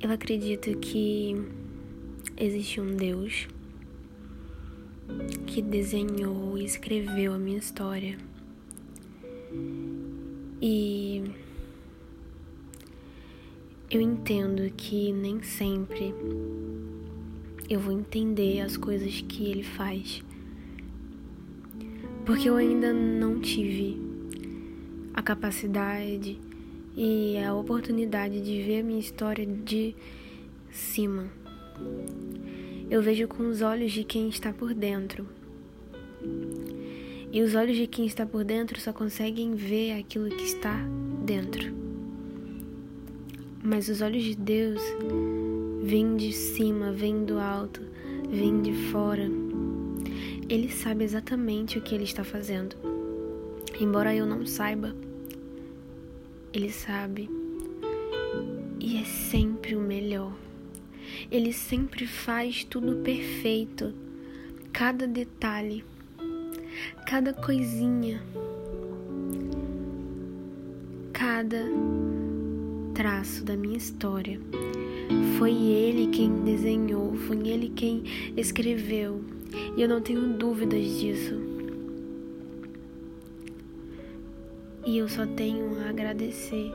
Eu acredito que existe um Deus que desenhou e escreveu a minha história. E eu entendo que nem sempre eu vou entender as coisas que ele faz. Porque eu ainda não tive a capacidade e a oportunidade de ver a minha história de cima. Eu vejo com os olhos de quem está por dentro. E os olhos de quem está por dentro só conseguem ver aquilo que está dentro. Mas os olhos de Deus vêm de cima, vêm do alto, vêm de fora. Ele sabe exatamente o que ele está fazendo. Embora eu não saiba, ele sabe. E é sempre o melhor. Ele sempre faz tudo perfeito. Cada detalhe, cada coisinha, cada traço da minha história. Foi ele quem desenhou, foi ele quem escreveu. E eu não tenho dúvidas disso. E eu só tenho a agradecer.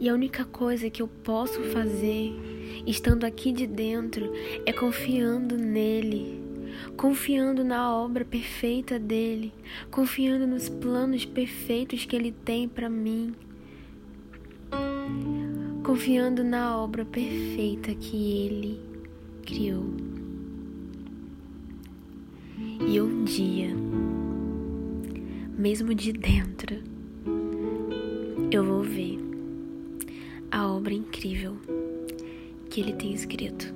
E a única coisa que eu posso fazer, estando aqui de dentro, é confiando nele, confiando na obra perfeita dele, confiando nos planos perfeitos que ele tem para mim, confiando na obra perfeita que ele criou. E um dia, mesmo de dentro, eu vou ver a obra incrível que ele tem escrito.